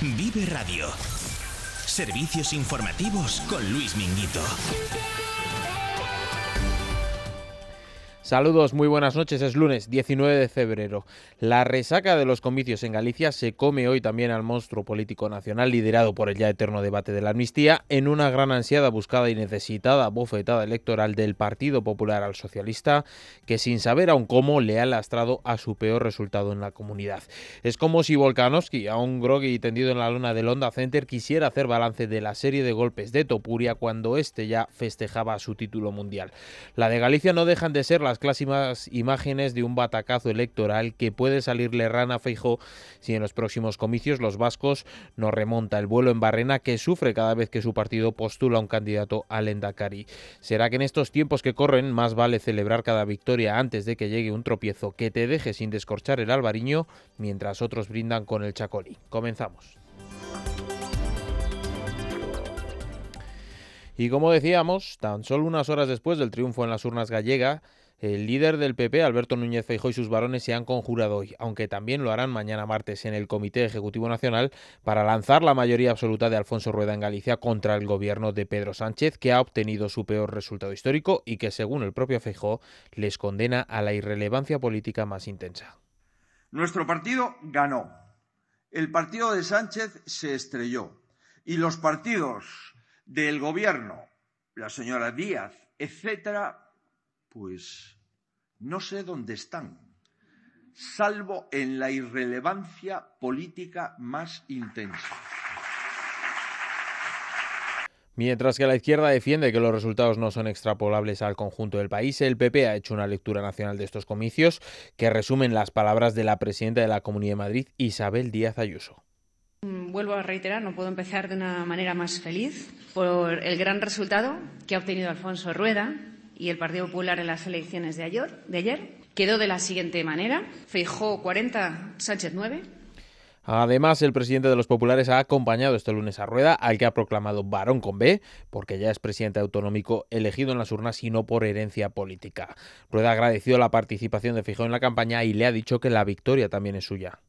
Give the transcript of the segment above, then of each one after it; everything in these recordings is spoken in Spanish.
Vive Radio. Servicios informativos con Luis Minguito. Saludos, muy buenas noches. Es lunes 19 de febrero. La resaca de los comicios en Galicia se come hoy también al monstruo político nacional liderado por el ya eterno debate de la amnistía en una gran ansiada, buscada y necesitada bofetada electoral del Partido Popular al socialista que sin saber aún cómo le ha lastrado a su peor resultado en la comunidad. Es como si Volkanovski, a un groggy tendido en la luna del Honda Center, quisiera hacer balance de la serie de golpes de Topuria cuando este ya festejaba su título mundial. La de Galicia no dejan de ser las clásicas imágenes de un batacazo electoral que puede salirle rana a Feijó si en los próximos comicios los vascos no remonta el vuelo en Barrena que sufre cada vez que su partido postula un candidato al Endacari. ¿Será que en estos tiempos que corren más vale celebrar cada victoria antes de que llegue un tropiezo que te deje sin descorchar el albariño mientras otros brindan con el chacolí? Comenzamos. Y como decíamos, tan solo unas horas después del triunfo en las urnas gallega, el líder del PP, Alberto Núñez Feijóo y sus varones se han conjurado hoy, aunque también lo harán mañana martes en el Comité Ejecutivo Nacional para lanzar la mayoría absoluta de Alfonso Rueda en Galicia contra el gobierno de Pedro Sánchez, que ha obtenido su peor resultado histórico y que, según el propio Feijóo, les condena a la irrelevancia política más intensa. Nuestro partido ganó. El partido de Sánchez se estrelló. Y los partidos del gobierno, la señora Díaz, etcétera, pues no sé dónde están, salvo en la irrelevancia política más intensa. Mientras que la izquierda defiende que los resultados no son extrapolables al conjunto del país, el PP ha hecho una lectura nacional de estos comicios que resumen las palabras de la presidenta de la Comunidad de Madrid, Isabel Díaz Ayuso. Mm, vuelvo a reiterar, no puedo empezar de una manera más feliz por el gran resultado que ha obtenido Alfonso Rueda, y el Partido Popular en las elecciones de ayer, de ayer quedó de la siguiente manera. Feijó 40, Sánchez 9. Además, el presidente de los populares ha acompañado este lunes a Rueda, al que ha proclamado varón con B, porque ya es presidente autonómico elegido en las urnas y no por herencia política. Rueda ha agradecido la participación de Fijó en la campaña y le ha dicho que la victoria también es suya.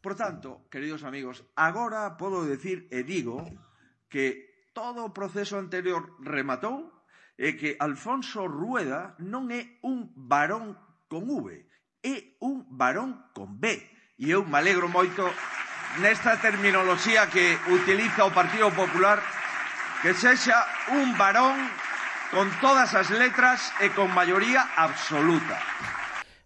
Por tanto, queridos amigos, ahora puedo decir e digo que todo proceso anterior remató é que Alfonso Rueda non é un varón con V, é un varón con B. E eu me alegro moito nesta terminoloxía que utiliza o Partido Popular que sexa un varón con todas as letras e con maioría absoluta.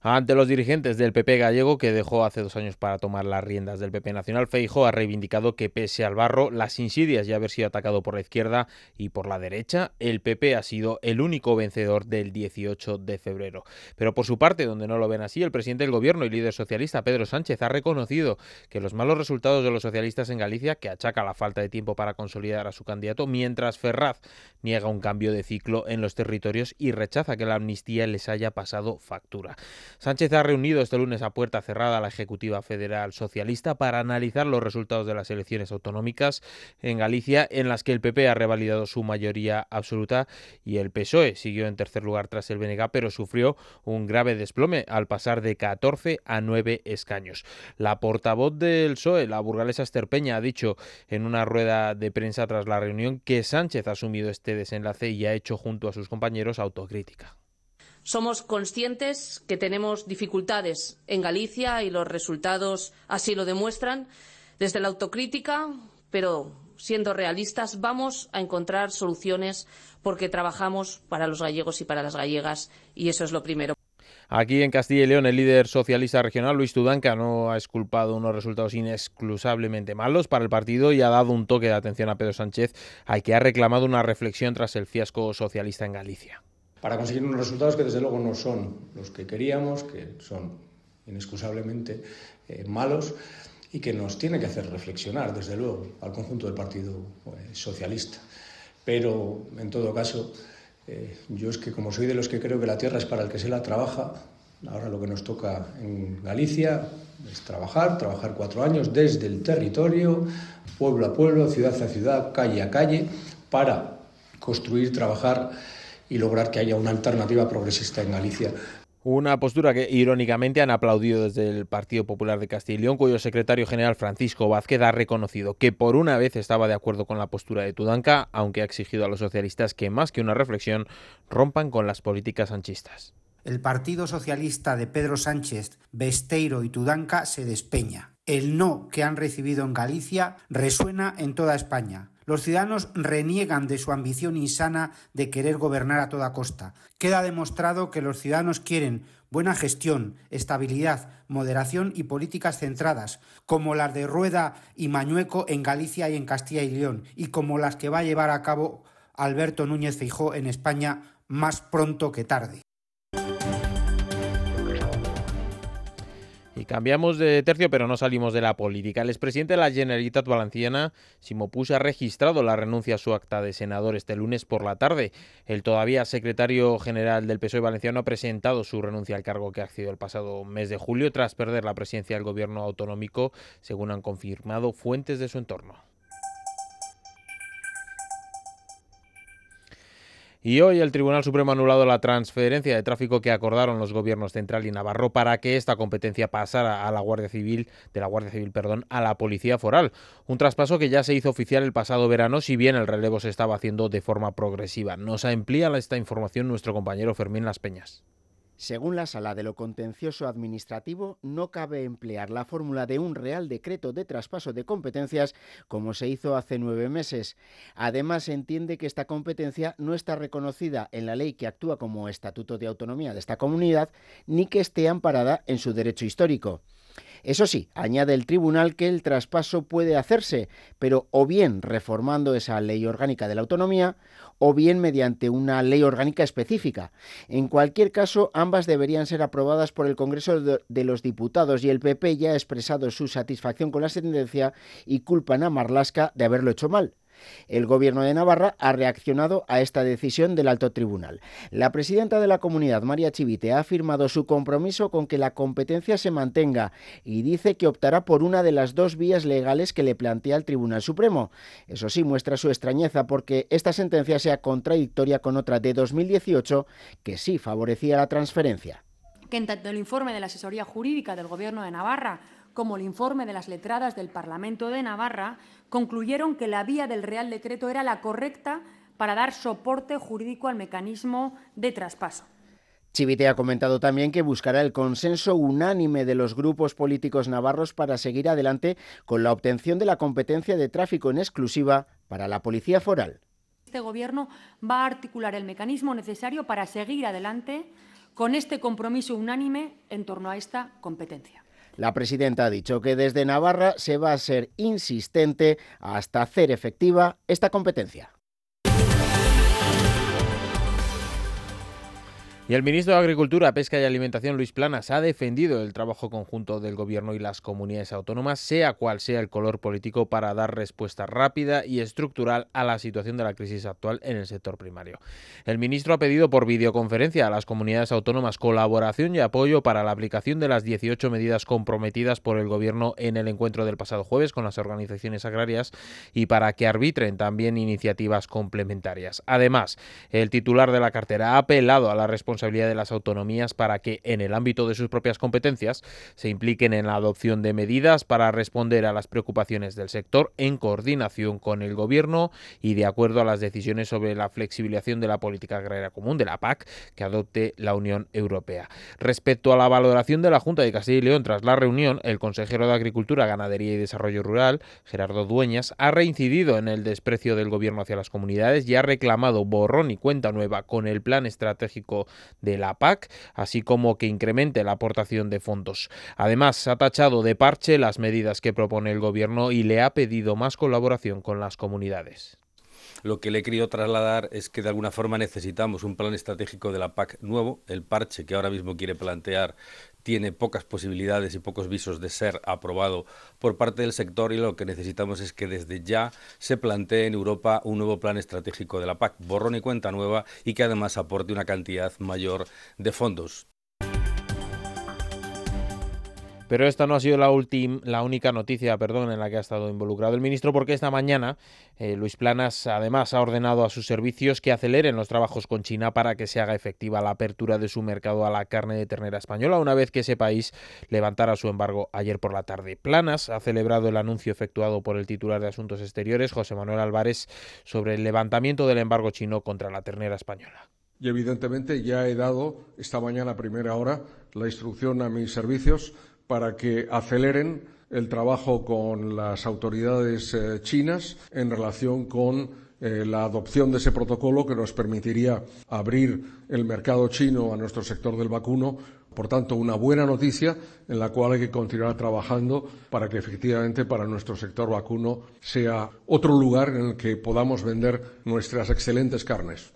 Ante los dirigentes del PP gallego, que dejó hace dos años para tomar las riendas del PP nacional, Feijo ha reivindicado que pese al barro, las insidias y haber sido atacado por la izquierda y por la derecha, el PP ha sido el único vencedor del 18 de febrero. Pero por su parte, donde no lo ven así, el presidente del gobierno y líder socialista, Pedro Sánchez, ha reconocido que los malos resultados de los socialistas en Galicia, que achaca la falta de tiempo para consolidar a su candidato, mientras Ferraz niega un cambio de ciclo en los territorios y rechaza que la amnistía les haya pasado factura. Sánchez ha reunido este lunes a puerta cerrada a la Ejecutiva Federal Socialista para analizar los resultados de las elecciones autonómicas en Galicia, en las que el PP ha revalidado su mayoría absoluta y el PSOE siguió en tercer lugar tras el BNG, pero sufrió un grave desplome al pasar de 14 a 9 escaños. La portavoz del PSOE, la burgalesa Esther Peña, ha dicho en una rueda de prensa tras la reunión que Sánchez ha asumido este desenlace y ha hecho junto a sus compañeros autocrítica. Somos conscientes que tenemos dificultades en Galicia y los resultados así lo demuestran. Desde la autocrítica, pero siendo realistas, vamos a encontrar soluciones porque trabajamos para los gallegos y para las gallegas y eso es lo primero. Aquí en Castilla y León, el líder socialista regional, Luis Tudanca, no ha esculpado unos resultados inexclusablemente malos para el partido y ha dado un toque de atención a Pedro Sánchez, al que ha reclamado una reflexión tras el fiasco socialista en Galicia para conseguir unos resultados que desde luego no son los que queríamos, que son inexcusablemente eh, malos y que nos tiene que hacer reflexionar, desde luego, al conjunto del Partido eh, Socialista. Pero, en todo caso, eh, yo es que como soy de los que creo que la tierra es para el que se la trabaja, ahora lo que nos toca en Galicia es trabajar, trabajar cuatro años desde el territorio, pueblo a pueblo, ciudad a ciudad, calle a calle, para construir, trabajar y lograr que haya una alternativa progresista en Galicia. Una postura que irónicamente han aplaudido desde el Partido Popular de Castilla y León, cuyo secretario general Francisco Vázquez ha reconocido que por una vez estaba de acuerdo con la postura de Tudanca, aunque ha exigido a los socialistas que más que una reflexión rompan con las políticas sanchistas. El Partido Socialista de Pedro Sánchez, Besteiro y Tudanca se despeña. El no que han recibido en Galicia resuena en toda España. Los ciudadanos reniegan de su ambición insana de querer gobernar a toda costa. Queda demostrado que los ciudadanos quieren buena gestión, estabilidad, moderación y políticas centradas, como las de Rueda y Mañueco en Galicia y en Castilla y León, y como las que va a llevar a cabo Alberto Núñez Feijó en España más pronto que tarde. Y cambiamos de tercio, pero no salimos de la política. El expresidente de la Generalitat Valenciana, Simo Puig, ha registrado la renuncia a su acta de senador este lunes por la tarde. El todavía secretario general del PSOE valenciano ha presentado su renuncia al cargo que ha accedido el pasado mes de julio tras perder la presidencia del gobierno autonómico, según han confirmado fuentes de su entorno. Y hoy el Tribunal Supremo ha anulado la transferencia de tráfico que acordaron los gobiernos central y Navarro para que esta competencia pasara a la Guardia Civil, de la Guardia Civil, perdón, a la Policía Foral. Un traspaso que ya se hizo oficial el pasado verano, si bien el relevo se estaba haciendo de forma progresiva. Nos amplía esta información nuestro compañero Fermín Las Peñas. Según la Sala de lo Contencioso Administrativo, no cabe emplear la fórmula de un Real Decreto de traspaso de competencias como se hizo hace nueve meses. Además, se entiende que esta competencia no está reconocida en la ley que actúa como Estatuto de Autonomía de esta comunidad, ni que esté amparada en su derecho histórico. Eso sí, añade el tribunal que el traspaso puede hacerse, pero o bien reformando esa ley orgánica de la autonomía, o bien mediante una ley orgánica específica. En cualquier caso, ambas deberían ser aprobadas por el Congreso de los Diputados y el PP ya ha expresado su satisfacción con la sentencia y culpan a Marlasca de haberlo hecho mal. El Gobierno de Navarra ha reaccionado a esta decisión del alto tribunal. La presidenta de la comunidad, María Chivite, ha afirmado su compromiso con que la competencia se mantenga y dice que optará por una de las dos vías legales que le plantea el Tribunal Supremo. Eso sí, muestra su extrañeza porque esta sentencia sea contradictoria con otra de 2018 que sí favorecía la transferencia. Que en tanto el informe de la asesoría jurídica del Gobierno de Navarra como el informe de las letradas del Parlamento de Navarra, concluyeron que la vía del Real Decreto era la correcta para dar soporte jurídico al mecanismo de traspaso. Chivite ha comentado también que buscará el consenso unánime de los grupos políticos navarros para seguir adelante con la obtención de la competencia de tráfico en exclusiva para la Policía Foral. Este Gobierno va a articular el mecanismo necesario para seguir adelante con este compromiso unánime en torno a esta competencia. La presidenta ha dicho que desde Navarra se va a ser insistente hasta hacer efectiva esta competencia. Y el ministro de Agricultura, Pesca y Alimentación, Luis Planas, ha defendido el trabajo conjunto del Gobierno y las comunidades autónomas, sea cual sea el color político, para dar respuesta rápida y estructural a la situación de la crisis actual en el sector primario. El ministro ha pedido por videoconferencia a las comunidades autónomas colaboración y apoyo para la aplicación de las 18 medidas comprometidas por el Gobierno en el encuentro del pasado jueves con las organizaciones agrarias y para que arbitren también iniciativas complementarias. Además, el titular de la cartera ha apelado a la responsabilidad responsabilidad de las autonomías para que, en el ámbito de sus propias competencias, se impliquen en la adopción de medidas para responder a las preocupaciones del sector en coordinación con el Gobierno y de acuerdo a las decisiones sobre la flexibilización de la política agraria común, de la PAC, que adopte la Unión Europea. Respecto a la valoración de la Junta de Castilla y León tras la reunión, el consejero de Agricultura, Ganadería y Desarrollo Rural, Gerardo Dueñas, ha reincidido en el desprecio del Gobierno hacia las comunidades y ha reclamado borrón y cuenta nueva con el plan estratégico de la PAC, así como que incremente la aportación de fondos. Además, ha tachado de parche las medidas que propone el Gobierno y le ha pedido más colaboración con las comunidades. Lo que le he querido trasladar es que de alguna forma necesitamos un plan estratégico de la PAC nuevo. El parche que ahora mismo quiere plantear tiene pocas posibilidades y pocos visos de ser aprobado por parte del sector y lo que necesitamos es que desde ya se plantee en Europa un nuevo plan estratégico de la PAC, borrón y cuenta nueva y que además aporte una cantidad mayor de fondos. Pero esta no ha sido la, la única noticia perdón, en la que ha estado involucrado el ministro, porque esta mañana eh, Luis Planas además ha ordenado a sus servicios que aceleren los trabajos con China para que se haga efectiva la apertura de su mercado a la carne de ternera española, una vez que ese país levantara su embargo ayer por la tarde. Planas ha celebrado el anuncio efectuado por el titular de Asuntos Exteriores, José Manuel Álvarez, sobre el levantamiento del embargo chino contra la ternera española. Y evidentemente ya he dado esta mañana a primera hora la instrucción a mis servicios para que aceleren el trabajo con las autoridades eh, chinas en relación con eh, la adopción de ese protocolo que nos permitiría abrir el mercado chino a nuestro sector del vacuno. Por tanto, una buena noticia en la cual hay que continuar trabajando para que efectivamente para nuestro sector vacuno sea otro lugar en el que podamos vender nuestras excelentes carnes.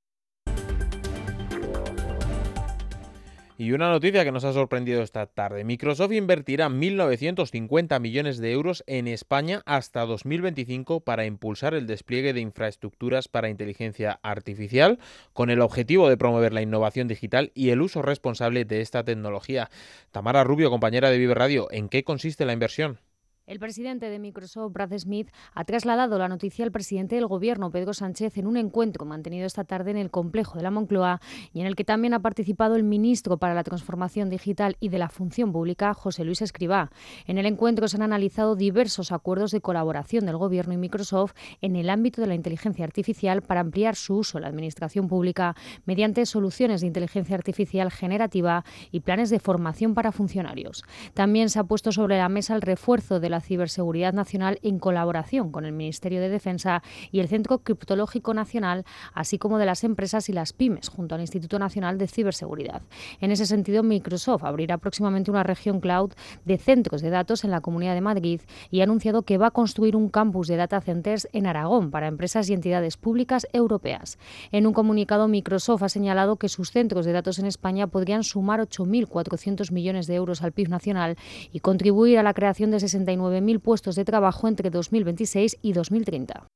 Y una noticia que nos ha sorprendido esta tarde. Microsoft invertirá 1.950 millones de euros en España hasta 2025 para impulsar el despliegue de infraestructuras para inteligencia artificial con el objetivo de promover la innovación digital y el uso responsable de esta tecnología. Tamara Rubio, compañera de Vive Radio, ¿en qué consiste la inversión? El presidente de Microsoft, Brad Smith, ha trasladado la noticia al presidente del Gobierno, Pedro Sánchez, en un encuentro mantenido esta tarde en el complejo de la Moncloa y en el que también ha participado el ministro para la Transformación Digital y de la Función Pública, José Luis Escribá. En el encuentro se han analizado diversos acuerdos de colaboración del Gobierno y Microsoft en el ámbito de la inteligencia artificial para ampliar su uso en la Administración Pública mediante soluciones de inteligencia artificial generativa y planes de formación para funcionarios. También se ha puesto sobre la mesa el refuerzo de la ciberseguridad nacional en colaboración con el Ministerio de Defensa y el Centro Criptológico Nacional, así como de las empresas y las pymes, junto al Instituto Nacional de Ciberseguridad. En ese sentido, Microsoft abrirá próximamente una región cloud de centros de datos en la Comunidad de Madrid y ha anunciado que va a construir un campus de data centers en Aragón para empresas y entidades públicas europeas. En un comunicado, Microsoft ha señalado que sus centros de datos en España podrían sumar 8.400 millones de euros al PIB nacional y contribuir a la creación de 69 9.000 puestos de trabajo entre 2026 y 2030.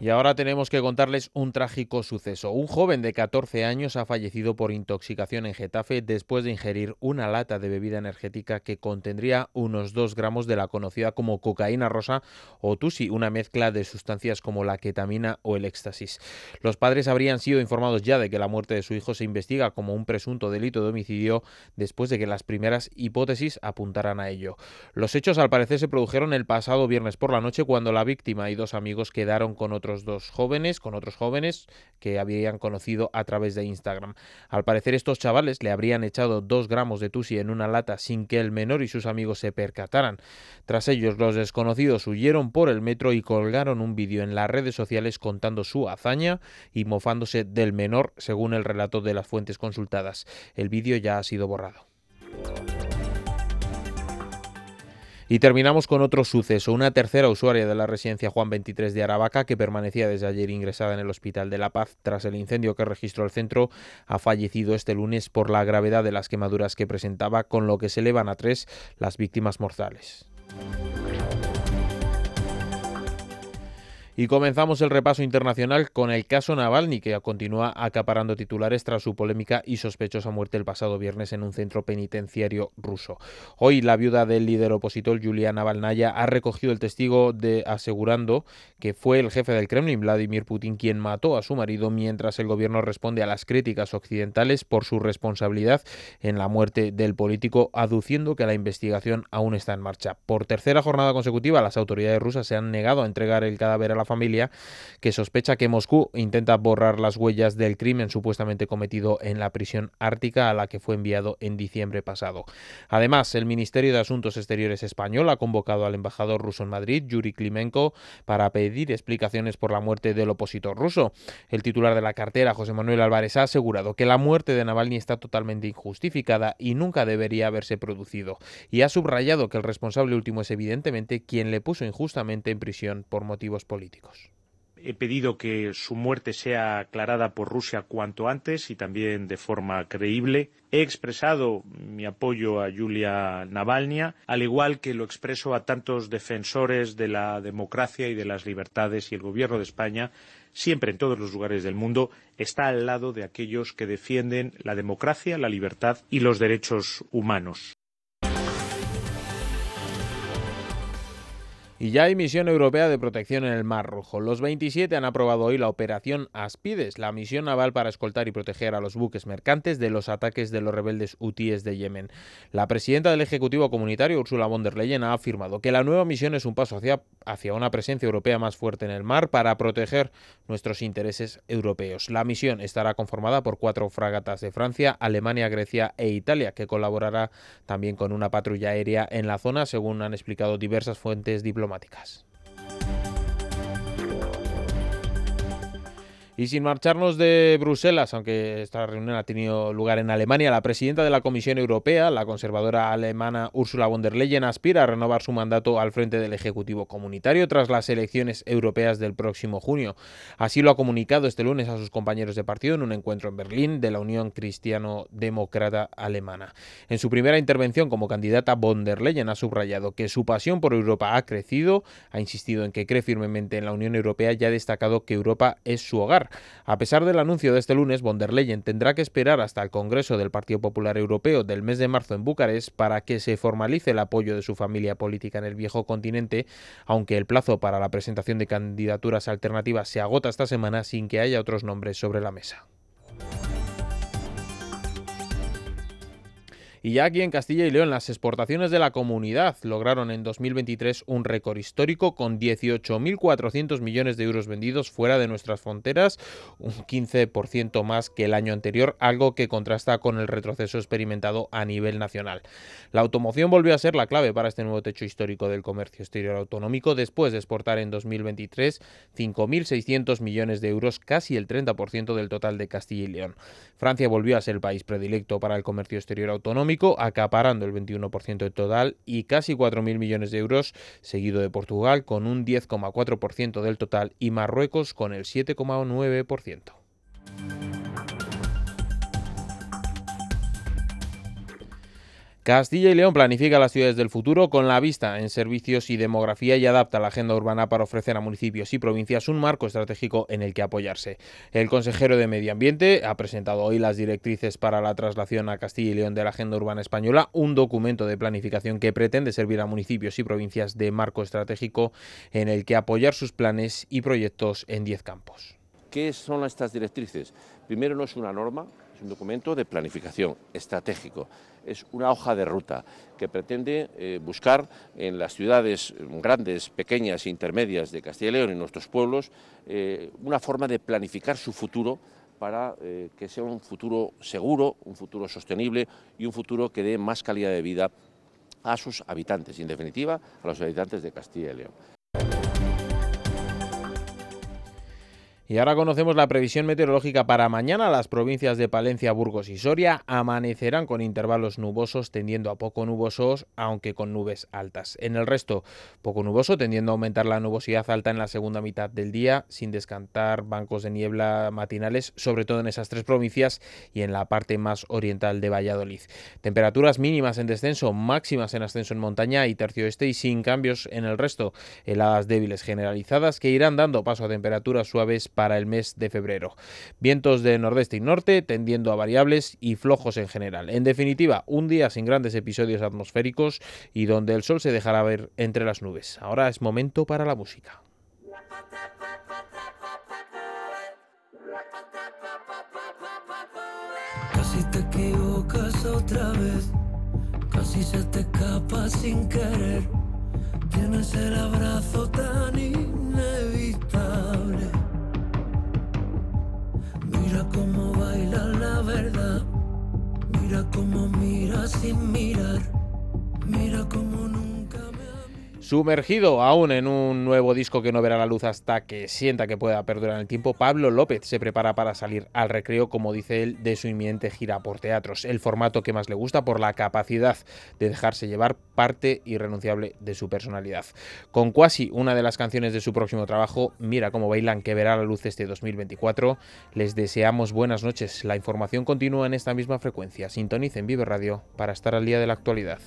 Y ahora tenemos que contarles un trágico suceso. Un joven de 14 años ha fallecido por intoxicación en Getafe después de ingerir una lata de bebida energética que contendría unos 2 gramos de la conocida como cocaína rosa o tusi, una mezcla de sustancias como la ketamina o el éxtasis. Los padres habrían sido informados ya de que la muerte de su hijo se investiga como un presunto delito de homicidio después de que las primeras hipótesis apuntaran a ello. Los hechos al parecer se produjeron el pasado viernes por la noche cuando la víctima y dos amigos quedaron con otro dos jóvenes, con otros jóvenes que habían conocido a través de Instagram. Al parecer estos chavales le habrían echado dos gramos de tusi en una lata sin que el menor y sus amigos se percataran. Tras ellos los desconocidos huyeron por el metro y colgaron un vídeo en las redes sociales contando su hazaña y mofándose del menor según el relato de las fuentes consultadas. El vídeo ya ha sido borrado. Y terminamos con otro suceso. Una tercera usuaria de la residencia Juan 23 de Aravaca, que permanecía desde ayer ingresada en el Hospital de La Paz tras el incendio que registró el centro, ha fallecido este lunes por la gravedad de las quemaduras que presentaba, con lo que se elevan a tres las víctimas mortales. Y comenzamos el repaso internacional con el caso Navalny, que continúa acaparando titulares tras su polémica y sospechosa muerte el pasado viernes en un centro penitenciario ruso. Hoy la viuda del líder opositor Yulia Navalnaya ha recogido el testigo de asegurando que fue el jefe del Kremlin, Vladimir Putin, quien mató a su marido mientras el gobierno responde a las críticas occidentales por su responsabilidad en la muerte del político, aduciendo que la investigación aún está en marcha. Por tercera jornada consecutiva, las autoridades rusas se han negado a entregar el cadáver a la familia, que sospecha que Moscú intenta borrar las huellas del crimen supuestamente cometido en la prisión ártica a la que fue enviado en diciembre pasado. Además, el Ministerio de Asuntos Exteriores español ha convocado al embajador ruso en Madrid, Yuri Klimenko, para pedir explicaciones por la muerte del opositor ruso. El titular de la cartera, José Manuel Álvarez, ha asegurado que la muerte de Navalny está totalmente injustificada y nunca debería haberse producido. Y ha subrayado que el responsable último es evidentemente quien le puso injustamente en prisión por motivos políticos. He pedido que su muerte sea aclarada por Rusia cuanto antes y también de forma creíble. He expresado mi apoyo a Yulia Navalny, al igual que lo expreso a tantos defensores de la democracia y de las libertades y el Gobierno de España siempre en todos los lugares del mundo, está al lado de aquellos que defienden la democracia, la libertad y los derechos humanos. Y ya hay misión europea de protección en el Mar Rojo. Los 27 han aprobado hoy la operación Aspides, la misión naval para escoltar y proteger a los buques mercantes de los ataques de los rebeldes hutíes de Yemen. La presidenta del Ejecutivo Comunitario, Ursula von der Leyen, ha afirmado que la nueva misión es un paso hacia, hacia una presencia europea más fuerte en el mar para proteger nuestros intereses europeos. La misión estará conformada por cuatro fragatas de Francia, Alemania, Grecia e Italia, que colaborará también con una patrulla aérea en la zona, según han explicado diversas fuentes diplomáticas diplomáticas. Y sin marcharnos de Bruselas, aunque esta reunión ha tenido lugar en Alemania, la presidenta de la Comisión Europea, la conservadora alemana Ursula von der Leyen, aspira a renovar su mandato al frente del Ejecutivo Comunitario tras las elecciones europeas del próximo junio. Así lo ha comunicado este lunes a sus compañeros de partido en un encuentro en Berlín de la Unión Cristiano-Demócrata Alemana. En su primera intervención como candidata, von der Leyen ha subrayado que su pasión por Europa ha crecido, ha insistido en que cree firmemente en la Unión Europea y ha destacado que Europa es su hogar a pesar del anuncio de este lunes, von der Leyen tendrá que esperar hasta el Congreso del Partido Popular Europeo del mes de marzo en Bucarest para que se formalice el apoyo de su familia política en el viejo continente, aunque el plazo para la presentación de candidaturas alternativas se agota esta semana sin que haya otros nombres sobre la mesa. Y ya aquí en Castilla y León, las exportaciones de la comunidad lograron en 2023 un récord histórico con 18.400 millones de euros vendidos fuera de nuestras fronteras, un 15% más que el año anterior, algo que contrasta con el retroceso experimentado a nivel nacional. La automoción volvió a ser la clave para este nuevo techo histórico del comercio exterior autonómico después de exportar en 2023 5.600 millones de euros, casi el 30% del total de Castilla y León. Francia volvió a ser el país predilecto para el comercio exterior autonómico acaparando el 21% del total y casi 4.000 millones de euros, seguido de Portugal con un 10,4% del total y Marruecos con el 7,9%. Castilla y León planifica las ciudades del futuro con la vista en servicios y demografía y adapta la agenda urbana para ofrecer a municipios y provincias un marco estratégico en el que apoyarse. El consejero de Medio Ambiente ha presentado hoy las directrices para la traslación a Castilla y León de la agenda urbana española, un documento de planificación que pretende servir a municipios y provincias de marco estratégico en el que apoyar sus planes y proyectos en 10 campos. ¿Qué son estas directrices? Primero no es una norma, es un documento de planificación estratégico, es una hoja de ruta que pretende eh, buscar en las ciudades grandes, pequeñas e intermedias de Castilla y León y nuestros pueblos eh, una forma de planificar su futuro para eh, que sea un futuro seguro, un futuro sostenible y un futuro que dé más calidad de vida a sus habitantes y, en definitiva, a los habitantes de Castilla y León. Y ahora conocemos la previsión meteorológica para mañana. Las provincias de Palencia, Burgos y Soria amanecerán con intervalos nubosos tendiendo a poco nubosos, aunque con nubes altas. En el resto, poco nuboso, tendiendo a aumentar la nubosidad alta en la segunda mitad del día, sin descantar bancos de niebla matinales, sobre todo en esas tres provincias y en la parte más oriental de Valladolid. Temperaturas mínimas en descenso, máximas en ascenso en montaña y tercio este y sin cambios en el resto. Heladas débiles generalizadas que irán dando paso a temperaturas suaves para el mes de febrero. Vientos de nordeste y norte tendiendo a variables y flojos en general. En definitiva, un día sin grandes episodios atmosféricos y donde el sol se dejará ver entre las nubes. Ahora es momento para la música. Cómo baila la verdad. Mira cómo mira sin mirar. Mira cómo nunca Sumergido aún en un nuevo disco que no verá la luz hasta que sienta que pueda perdurar en el tiempo, Pablo López se prepara para salir al recreo, como dice él, de su inminente gira por teatros, el formato que más le gusta por la capacidad de dejarse llevar parte irrenunciable de su personalidad. Con Quasi, una de las canciones de su próximo trabajo, Mira cómo bailan, que verá la luz este 2024, les deseamos buenas noches. La información continúa en esta misma frecuencia. Sintonicen Vive Radio para estar al día de la actualidad.